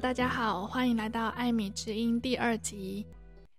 大家好，欢迎来到艾米之音第二集。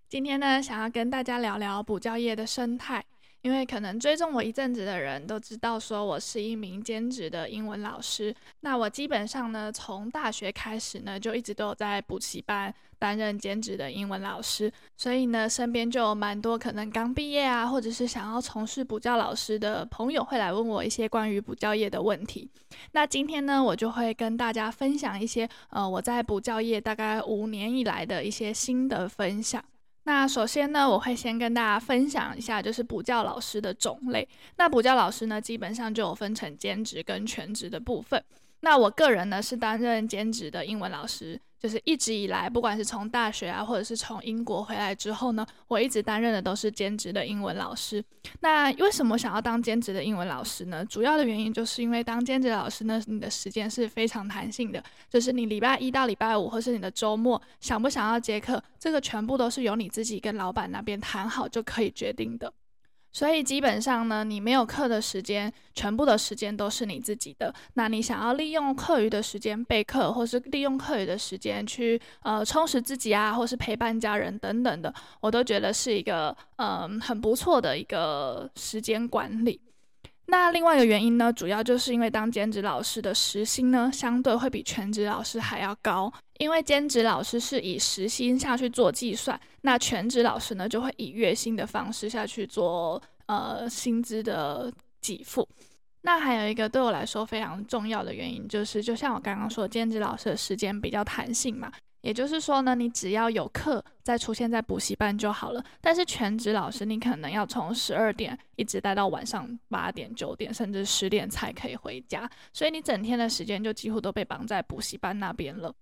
今天呢，想要跟大家聊聊补教业的生态。因为可能追踪我一阵子的人都知道，说我是一名兼职的英文老师。那我基本上呢，从大学开始呢，就一直都有在补习班担任兼职的英文老师。所以呢，身边就有蛮多可能刚毕业啊，或者是想要从事补教老师的朋友会来问我一些关于补教业的问题。那今天呢，我就会跟大家分享一些呃我在补教业大概五年以来的一些心得分享。那首先呢，我会先跟大家分享一下，就是补教老师的种类。那补教老师呢，基本上就有分成兼职跟全职的部分。那我个人呢，是担任兼职的英文老师。就是一直以来，不管是从大学啊，或者是从英国回来之后呢，我一直担任的都是兼职的英文老师。那为什么想要当兼职的英文老师呢？主要的原因就是因为当兼职老师呢，你的时间是非常弹性的，就是你礼拜一到礼拜五，或是你的周末，想不想要接课，这个全部都是由你自己跟老板那边谈好就可以决定的。所以基本上呢，你没有课的时间，全部的时间都是你自己的。那你想要利用课余的时间备课，或是利用课余的时间去呃充实自己啊，或是陪伴家人等等的，我都觉得是一个嗯、很不错的一个时间管理。那另外一个原因呢，主要就是因为当兼职老师的时薪呢，相对会比全职老师还要高。因为兼职老师是以时薪下去做计算，那全职老师呢，就会以月薪的方式下去做呃薪资的给付。那还有一个对我来说非常重要的原因，就是就像我刚刚说，兼职老师的时间比较弹性嘛。也就是说呢，你只要有课再出现在补习班就好了。但是全职老师，你可能要从十二点一直待到晚上八点、九点，甚至十点才可以回家，所以你整天的时间就几乎都被绑在补习班那边了。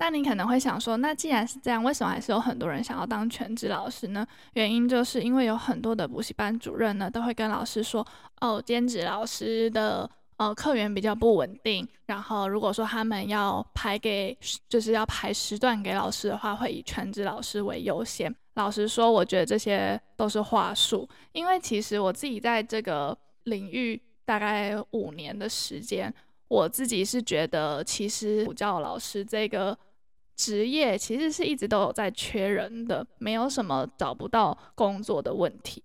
那你可能会想说，那既然是这样，为什么还是有很多人想要当全职老师呢？原因就是因为有很多的补习班主任呢，都会跟老师说，哦，兼职老师的。呃，客源比较不稳定，然后如果说他们要排给，就是要排时段给老师的话，会以全职老师为优先。老实说，我觉得这些都是话术，因为其实我自己在这个领域大概五年的时间，我自己是觉得，其实补教老师这个职业其实是一直都有在缺人的，没有什么找不到工作的问题。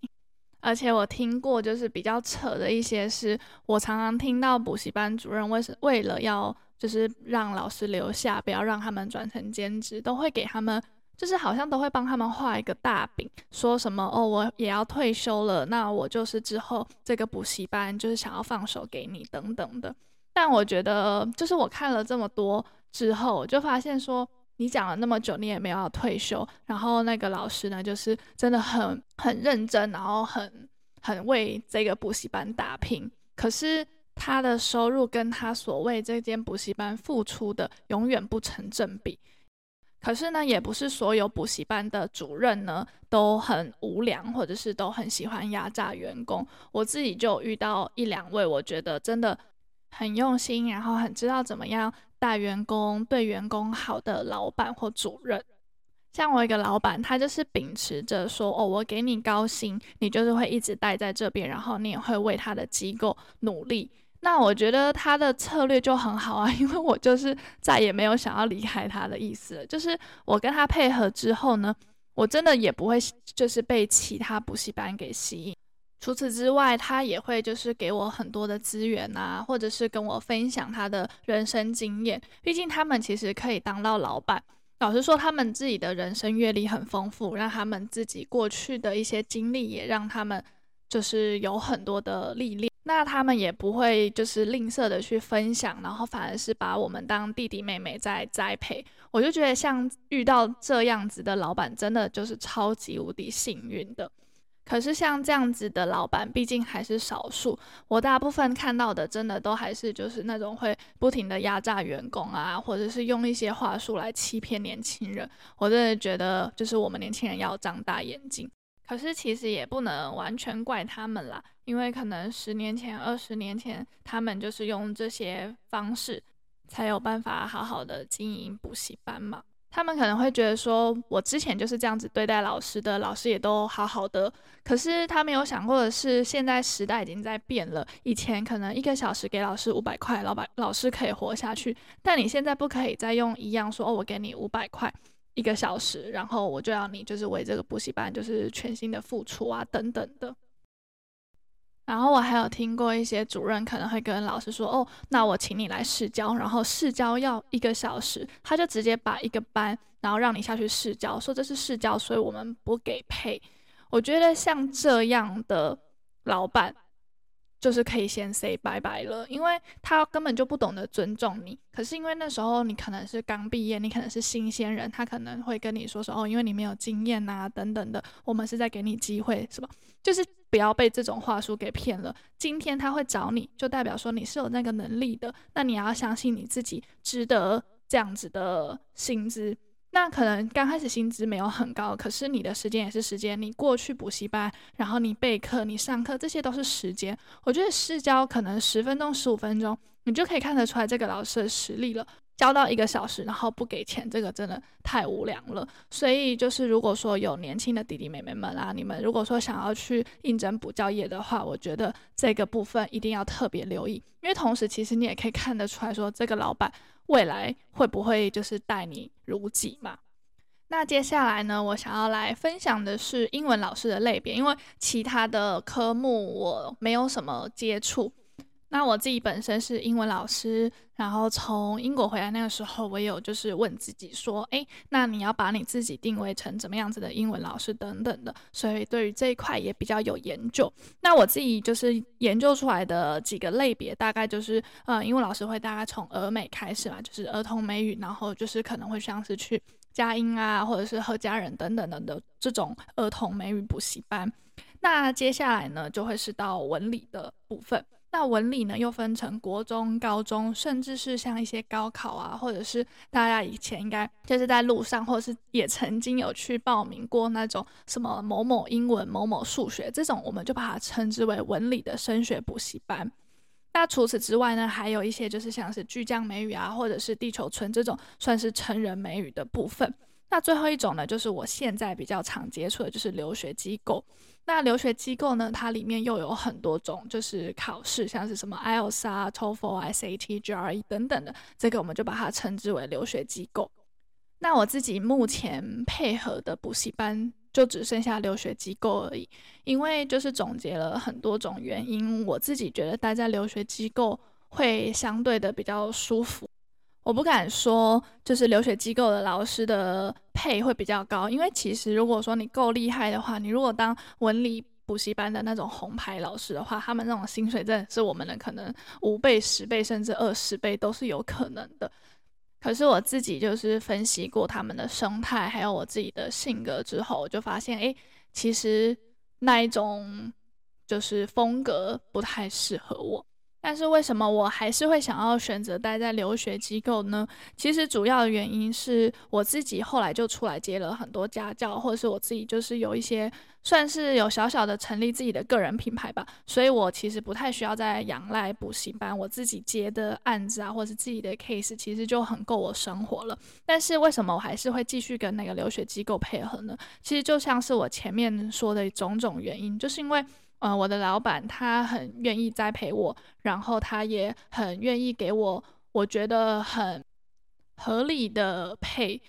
而且我听过，就是比较扯的一些是，我常常听到补习班主任为是为了要就是让老师留下，不要让他们转成兼职，都会给他们，就是好像都会帮他们画一个大饼，说什么哦，我也要退休了，那我就是之后这个补习班就是想要放手给你等等的。但我觉得，就是我看了这么多之后，就发现说。你讲了那么久，你也没有要退休，然后那个老师呢，就是真的很很认真，然后很很为这个补习班打拼。可是他的收入跟他所为这间补习班付出的永远不成正比。可是呢，也不是所有补习班的主任呢都很无良，或者是都很喜欢压榨员工。我自己就遇到一两位，我觉得真的很用心，然后很知道怎么样。带员工、对员工好的老板或主任，像我一个老板，他就是秉持着说：“哦，我给你高薪，你就是会一直待在这边，然后你也会为他的机构努力。”那我觉得他的策略就很好啊，因为我就是再也没有想要离开他的意思了。就是我跟他配合之后呢，我真的也不会就是被其他补习班给吸引。除此之外，他也会就是给我很多的资源啊，或者是跟我分享他的人生经验。毕竟他们其实可以当到老板。老实说，他们自己的人生阅历很丰富，让他们自己过去的一些经历也让他们就是有很多的历练。那他们也不会就是吝啬的去分享，然后反而是把我们当弟弟妹妹在栽培。我就觉得像遇到这样子的老板，真的就是超级无敌幸运的。可是像这样子的老板，毕竟还是少数。我大部分看到的，真的都还是就是那种会不停的压榨员工啊，或者是用一些话术来欺骗年轻人。我真的觉得，就是我们年轻人要张大眼睛。可是其实也不能完全怪他们啦，因为可能十年前、二十年前，他们就是用这些方式，才有办法好好的经营补习班嘛。他们可能会觉得说，我之前就是这样子对待老师的，老师也都好好的。可是他没有想过的是，现在时代已经在变了。以前可能一个小时给老师五百块，老板老师可以活下去。但你现在不可以再用一样说，哦，我给你五百块一个小时，然后我就要你就是为这个补习班就是全心的付出啊，等等的。然后我还有听过一些主任可能会跟老师说：“哦，那我请你来试教，然后试教要一个小时，他就直接把一个班，然后让你下去试教，说这是试教，所以我们不给配。”我觉得像这样的老板。就是可以先 say 拜拜了，因为他根本就不懂得尊重你。可是因为那时候你可能是刚毕业，你可能是新鲜人，他可能会跟你说说哦，因为你没有经验啊等等的，我们是在给你机会，是吧？就是不要被这种话术给骗了。今天他会找你，就代表说你是有那个能力的，那你要相信你自己值得这样子的薪资。那可能刚开始薪资没有很高，可是你的时间也是时间。你过去补习班，然后你备课、你上课，这些都是时间。我觉得试教可能十分钟、十五分钟，你就可以看得出来这个老师的实力了。教到一个小时，然后不给钱，这个真的太无良了。所以就是如果说有年轻的弟弟妹妹们啊，你们如果说想要去应征补教业的话，我觉得这个部分一定要特别留意，因为同时其实你也可以看得出来说这个老板。未来会不会就是带你如己嘛？那接下来呢，我想要来分享的是英文老师的类别，因为其他的科目我没有什么接触。那我自己本身是英文老师，然后从英国回来那个时候，我有就是问自己说，诶，那你要把你自己定位成怎么样子的英文老师等等的，所以对于这一块也比较有研究。那我自己就是研究出来的几个类别，大概就是呃，英文老师会大概从儿美开始嘛，就是儿童美语，然后就是可能会像是去佳音啊，或者是和家人等等的的这种儿童美语补习班。那接下来呢，就会是到文理的部分。那文理呢，又分成国中、高中，甚至是像一些高考啊，或者是大家以前应该就是在路上，或者是也曾经有去报名过那种什么某某英文、某某数学这种，我们就把它称之为文理的升学补习班。那除此之外呢，还有一些就是像是巨匠美语啊，或者是地球村这种，算是成人美语的部分。那最后一种呢，就是我现在比较常接触的，就是留学机构。那留学机构呢，它里面又有很多种，就是考试，像是什么 IELTS 啊、TOEFL、SAT、GRE 等等的，这个我们就把它称之为留学机构。那我自己目前配合的补习班就只剩下留学机构而已，因为就是总结了很多种原因，我自己觉得待在留学机构会相对的比较舒服。我不敢说，就是留学机构的老师的配会比较高，因为其实如果说你够厉害的话，你如果当文理补习班的那种红牌老师的话，他们那种薪水真的是我们的可能五倍、十倍甚至二十倍都是有可能的。可是我自己就是分析过他们的生态，还有我自己的性格之后，我就发现，诶，其实那一种就是风格不太适合我。但是为什么我还是会想要选择待在留学机构呢？其实主要的原因是我自己后来就出来接了很多家教，或者是我自己就是有一些算是有小小的成立自己的个人品牌吧，所以我其实不太需要再仰赖补习班，我自己接的案子啊，或者是自己的 case，其实就很够我生活了。但是为什么我还是会继续跟那个留学机构配合呢？其实就像是我前面说的种种原因，就是因为。嗯，我的老板他很愿意栽培我，然后他也很愿意给我我觉得很合理的配，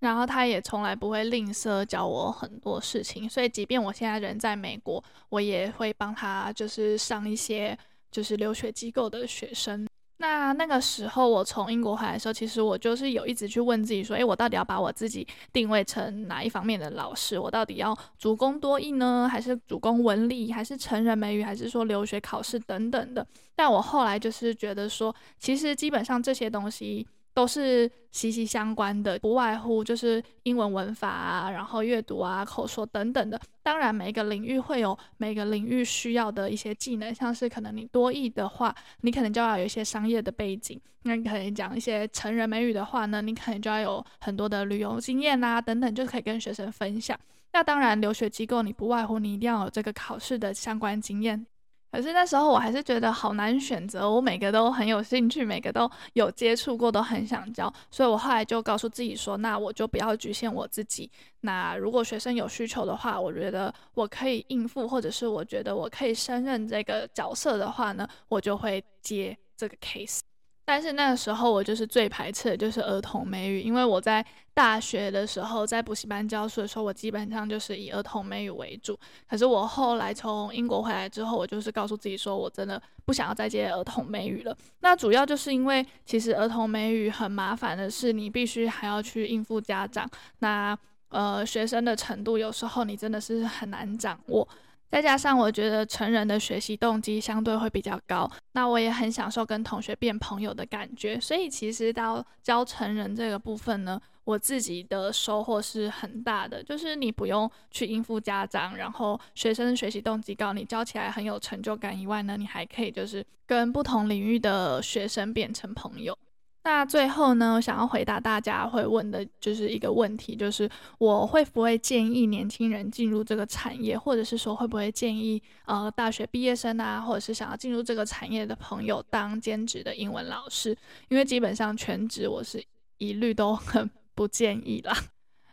然后他也从来不会吝啬教我很多事情，所以即便我现在人在美国，我也会帮他就是上一些就是留学机构的学生。那那个时候，我从英国回来的时候，其实我就是有一直去问自己说，诶，我到底要把我自己定位成哪一方面的老师？我到底要主攻多艺呢，还是主攻文理，还是成人美语，还是说留学考试等等的？但我后来就是觉得说，其实基本上这些东西。都是息息相关的，不外乎就是英文文法啊，然后阅读啊、口说等等的。当然，每一个领域会有每个领域需要的一些技能，像是可能你多译的话，你可能就要有一些商业的背景；那你可以讲一些成人美语的话呢，你可能就要有很多的旅游经验啊等等，就可以跟学生分享。那当然，留学机构你不外乎你一定要有这个考试的相关经验。可是那时候我还是觉得好难选择，我每个都很有兴趣，每个都有接触过，都很想教，所以我后来就告诉自己说，那我就不要局限我自己。那如果学生有需求的话，我觉得我可以应付，或者是我觉得我可以胜任这个角色的话呢，我就会接这个 case。但是那个时候我就是最排斥的就是儿童美语，因为我在大学的时候在补习班教书的时候，我基本上就是以儿童美语为主。可是我后来从英国回来之后，我就是告诉自己说我真的不想要再接儿童美语了。那主要就是因为其实儿童美语很麻烦的是，你必须还要去应付家长，那呃学生的程度有时候你真的是很难掌握。再加上我觉得成人的学习动机相对会比较高，那我也很享受跟同学变朋友的感觉，所以其实到教成人这个部分呢，我自己的收获是很大的，就是你不用去应付家长，然后学生学习动机高，你教起来很有成就感以外呢，你还可以就是跟不同领域的学生变成朋友。那最后呢，我想要回答大家会问的就是一个问题，就是我会不会建议年轻人进入这个产业，或者是说会不会建议呃大学毕业生啊，或者是想要进入这个产业的朋友当兼职的英文老师？因为基本上全职我是一律都很不建议啦，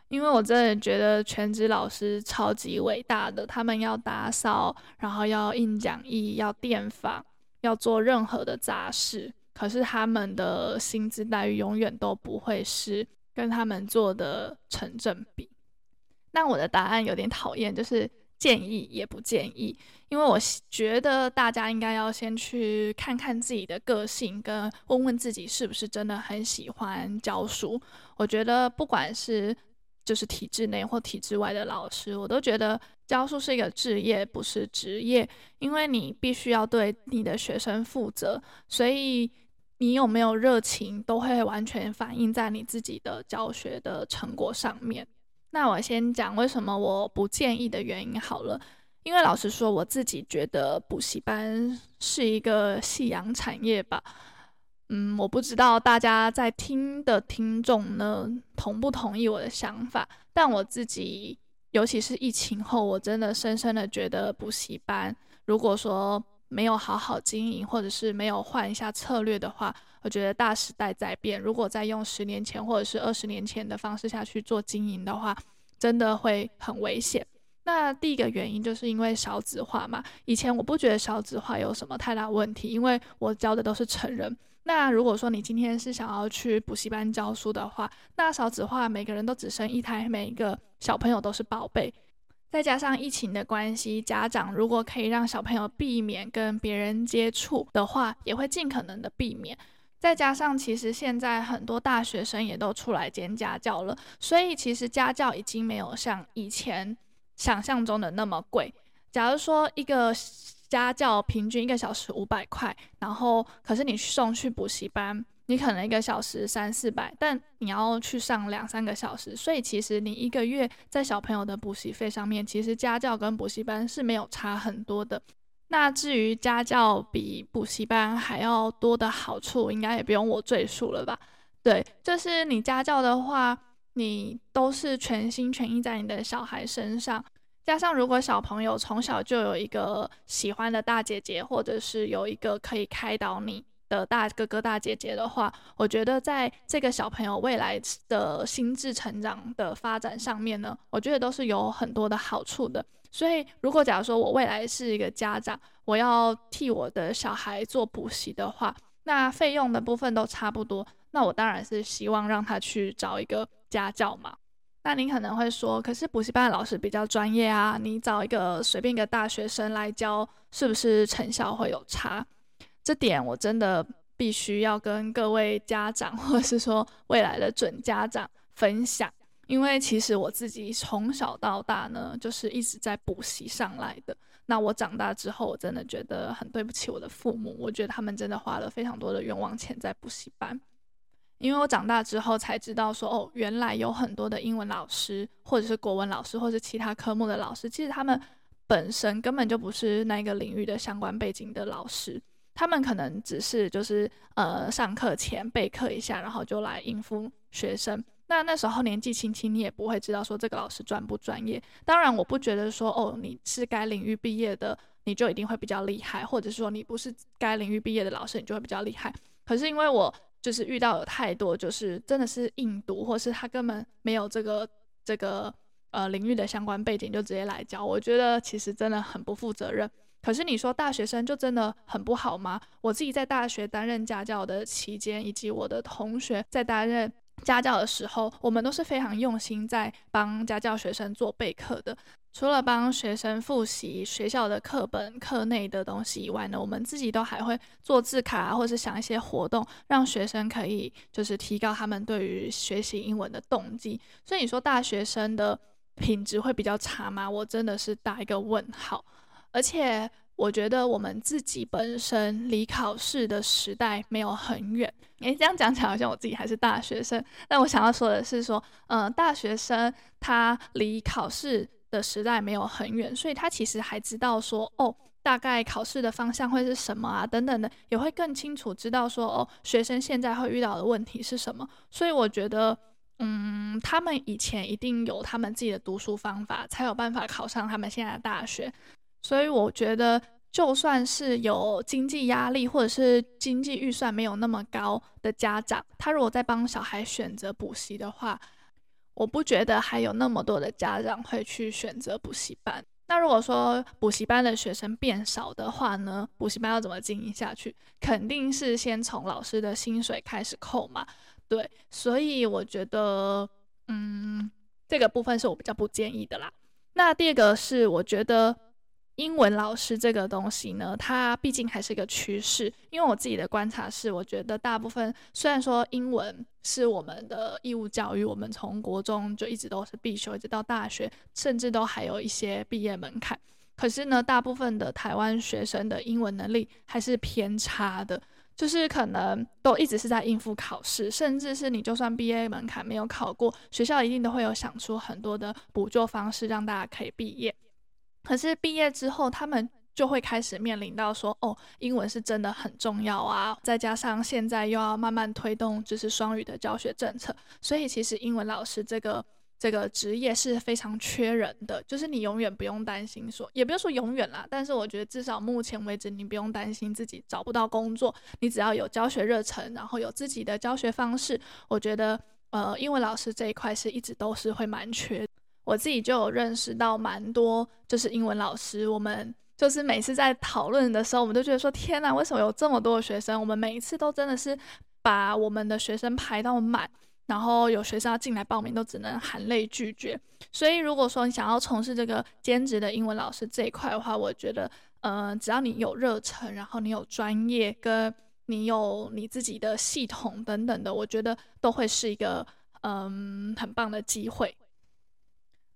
因为我真的觉得全职老师超级伟大的，他们要打扫，然后要印讲义，要电访，要做任何的杂事。可是他们的薪资待遇永远都不会是跟他们做的成正比。那我的答案有点讨厌，就是建议也不建议，因为我觉得大家应该要先去看看自己的个性，跟问问自己是不是真的很喜欢教书。我觉得不管是就是体制内或体制外的老师，我都觉得教书是一个职业，不是职业，因为你必须要对你的学生负责，所以。你有没有热情，都会完全反映在你自己的教学的成果上面。那我先讲为什么我不建议的原因好了，因为老实说，我自己觉得补习班是一个夕阳产业吧。嗯，我不知道大家在听的听众呢，同不同意我的想法，但我自己，尤其是疫情后，我真的深深的觉得补习班，如果说没有好好经营，或者是没有换一下策略的话，我觉得大时代在变。如果再用十年前或者是二十年前的方式下去做经营的话，真的会很危险。那第一个原因就是因为少子化嘛。以前我不觉得少子化有什么太大问题，因为我教的都是成人。那如果说你今天是想要去补习班教书的话，那少子化每个人都只生一胎，每一个小朋友都是宝贝。再加上疫情的关系，家长如果可以让小朋友避免跟别人接触的话，也会尽可能的避免。再加上，其实现在很多大学生也都出来兼家教了，所以其实家教已经没有像以前想象中的那么贵。假如说一个家教平均一个小时五百块，然后可是你送去补习班。你可能一个小时三四百，但你要去上两三个小时，所以其实你一个月在小朋友的补习费上面，其实家教跟补习班是没有差很多的。那至于家教比补习班还要多的好处，应该也不用我赘述了吧？对，就是你家教的话，你都是全心全意在你的小孩身上，加上如果小朋友从小就有一个喜欢的大姐姐，或者是有一个可以开导你。的大哥哥大姐姐的话，我觉得在这个小朋友未来的心智成长的发展上面呢，我觉得都是有很多的好处的。所以，如果假如说我未来是一个家长，我要替我的小孩做补习的话，那费用的部分都差不多，那我当然是希望让他去找一个家教嘛。那您可能会说，可是补习班的老师比较专业啊，你找一个随便一个大学生来教，是不是成效会有差？这点我真的必须要跟各位家长，或者是说未来的准家长分享，因为其实我自己从小到大呢，就是一直在补习上来的。那我长大之后，我真的觉得很对不起我的父母，我觉得他们真的花了非常多的冤枉钱在补习班。因为我长大之后才知道说，哦，原来有很多的英文老师，或者是国文老师，或者是其他科目的老师，其实他们本身根本就不是那个领域的相关背景的老师。他们可能只是就是呃上课前备课一下，然后就来应付学生。那那时候年纪轻轻，你也不会知道说这个老师专不专业。当然，我不觉得说哦，你是该领域毕业的你就一定会比较厉害，或者是说你不是该领域毕业的老师，你就会比较厉害。可是因为我就是遇到有太多就是真的是硬读，或是他根本没有这个这个呃领域的相关背景就直接来教，我觉得其实真的很不负责任。可是你说大学生就真的很不好吗？我自己在大学担任家教的期间，以及我的同学在担任家教的时候，我们都是非常用心在帮家教学生做备课的。除了帮学生复习学校的课本、课内的东西以外呢，我们自己都还会做字卡啊，或是想一些活动，让学生可以就是提高他们对于学习英文的动机。所以你说大学生的品质会比较差吗？我真的是打一个问号。而且我觉得我们自己本身离考试的时代没有很远。诶，这样讲起来好像我自己还是大学生。但我想要说的是说，嗯、呃，大学生他离考试的时代没有很远，所以他其实还知道说，哦，大概考试的方向会是什么啊，等等的，也会更清楚知道说，哦，学生现在会遇到的问题是什么。所以我觉得，嗯，他们以前一定有他们自己的读书方法，才有办法考上他们现在的大学。所以我觉得，就算是有经济压力或者是经济预算没有那么高的家长，他如果在帮小孩选择补习的话，我不觉得还有那么多的家长会去选择补习班。那如果说补习班的学生变少的话呢？补习班要怎么经营下去？肯定是先从老师的薪水开始扣嘛。对，所以我觉得，嗯，这个部分是我比较不建议的啦。那第二个是，我觉得。英文老师这个东西呢，它毕竟还是一个趋势。因为我自己的观察是，我觉得大部分虽然说英文是我们的义务教育，我们从国中就一直都是必修，一直到大学，甚至都还有一些毕业门槛。可是呢，大部分的台湾学生的英文能力还是偏差的，就是可能都一直是在应付考试，甚至是你就算毕业门槛没有考过，学校一定都会有想出很多的补救方式，让大家可以毕业。可是毕业之后，他们就会开始面临到说，哦，英文是真的很重要啊！再加上现在又要慢慢推动就是双语的教学政策，所以其实英文老师这个这个职业是非常缺人的。就是你永远不用担心说，也不用说永远啦，但是我觉得至少目前为止，你不用担心自己找不到工作。你只要有教学热忱，然后有自己的教学方式，我觉得呃，英文老师这一块是一直都是会蛮缺。我自己就有认识到蛮多，就是英文老师。我们就是每次在讨论的时候，我们都觉得说：天哪，为什么有这么多的学生？我们每一次都真的是把我们的学生排到满，然后有学生要进来报名，都只能含泪拒绝。所以，如果说你想要从事这个兼职的英文老师这一块的话，我觉得，嗯、呃，只要你有热忱，然后你有专业，跟你有你自己的系统等等的，我觉得都会是一个嗯很棒的机会。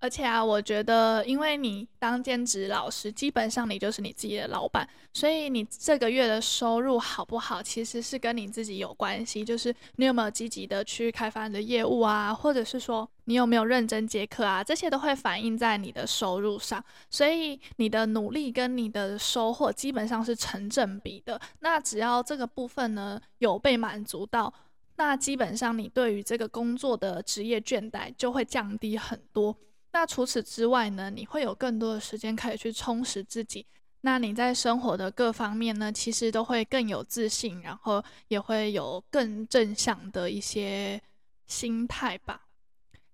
而且啊，我觉得，因为你当兼职老师，基本上你就是你自己的老板，所以你这个月的收入好不好，其实是跟你自己有关系。就是你有没有积极的去开发你的业务啊，或者是说你有没有认真接课啊，这些都会反映在你的收入上。所以你的努力跟你的收获基本上是成正比的。那只要这个部分呢有被满足到，那基本上你对于这个工作的职业倦怠就会降低很多。那除此之外呢，你会有更多的时间可以去充实自己。那你在生活的各方面呢，其实都会更有自信，然后也会有更正向的一些心态吧。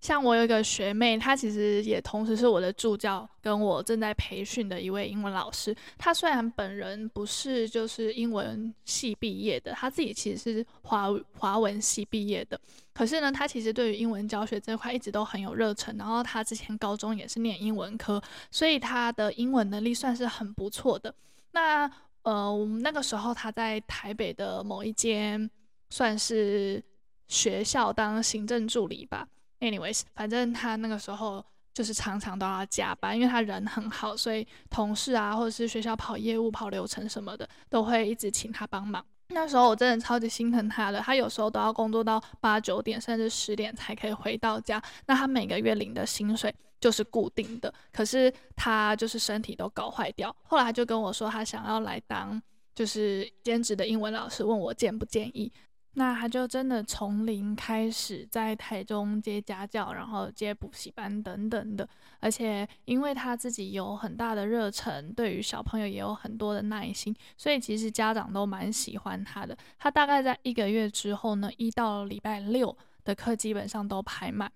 像我有一个学妹，她其实也同时是我的助教，跟我正在培训的一位英文老师。她虽然本人不是就是英文系毕业的，她自己其实是华华文系毕业的。可是呢，她其实对于英文教学这块一直都很有热忱。然后她之前高中也是念英文科，所以她的英文能力算是很不错的。那呃，我们那个时候她在台北的某一间算是学校当行政助理吧。Anyways，反正他那个时候就是常常都要加班，因为他人很好，所以同事啊，或者是学校跑业务、跑流程什么的，都会一直请他帮忙。那时候我真的超级心疼他的，他有时候都要工作到八九点甚至十点才可以回到家。那他每个月领的薪水就是固定的，可是他就是身体都搞坏掉。后来他就跟我说，他想要来当就是兼职的英文老师，问我建不建议。那他就真的从零开始在台中接家教，然后接补习班等等的。而且因为他自己有很大的热忱，对于小朋友也有很多的耐心，所以其实家长都蛮喜欢他的。他大概在一个月之后呢，一到礼拜六的课基本上都排满。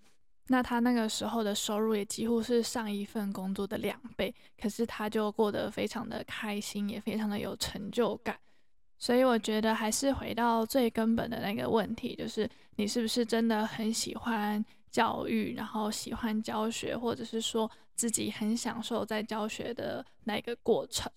那他那个时候的收入也几乎是上一份工作的两倍，可是他就过得非常的开心，也非常的有成就感。所以我觉得还是回到最根本的那个问题，就是你是不是真的很喜欢教育，然后喜欢教学，或者是说自己很享受在教学的那个过程。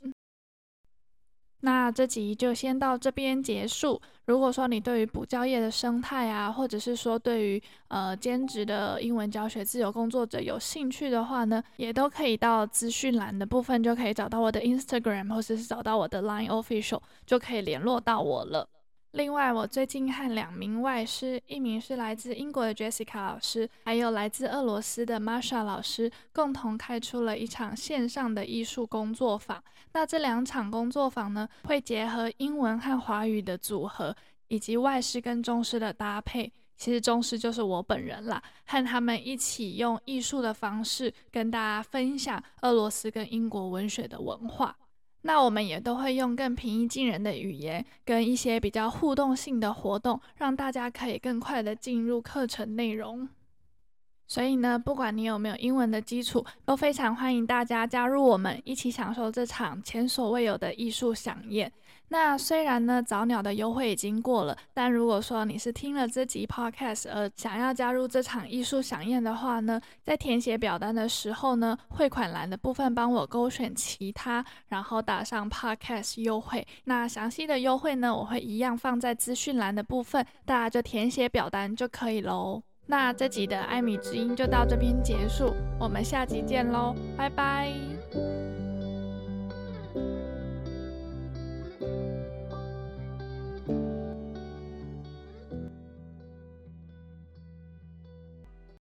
那这集就先到这边结束。如果说你对于补教业的生态啊，或者是说对于呃兼职的英文教学自由工作者有兴趣的话呢，也都可以到资讯栏的部分就可以找到我的 Instagram，或者是找到我的 Line Official，就可以联络到我了。另外，我最近和两名外师，一名是来自英国的 Jessica 老师，还有来自俄罗斯的 Masha 老师，共同开出了一场线上的艺术工作坊。那这两场工作坊呢，会结合英文和华语的组合，以及外师跟中师的搭配。其实中师就是我本人啦，和他们一起用艺术的方式跟大家分享俄罗斯跟英国文学的文化。那我们也都会用更平易近人的语言，跟一些比较互动性的活动，让大家可以更快的进入课程内容。所以呢，不管你有没有英文的基础，都非常欢迎大家加入我们，一起享受这场前所未有的艺术饗宴。那虽然呢，早鸟的优惠已经过了，但如果说你是听了这集 podcast 而想要加入这场艺术饗宴的话呢，在填写表单的时候呢，汇款栏的部分帮我勾选其他，然后打上 podcast 优惠。那详细的优惠呢，我会一样放在资讯栏的部分，大家就填写表单就可以喽。那这集的艾米之音就到这边结束，我们下集见喽，拜拜。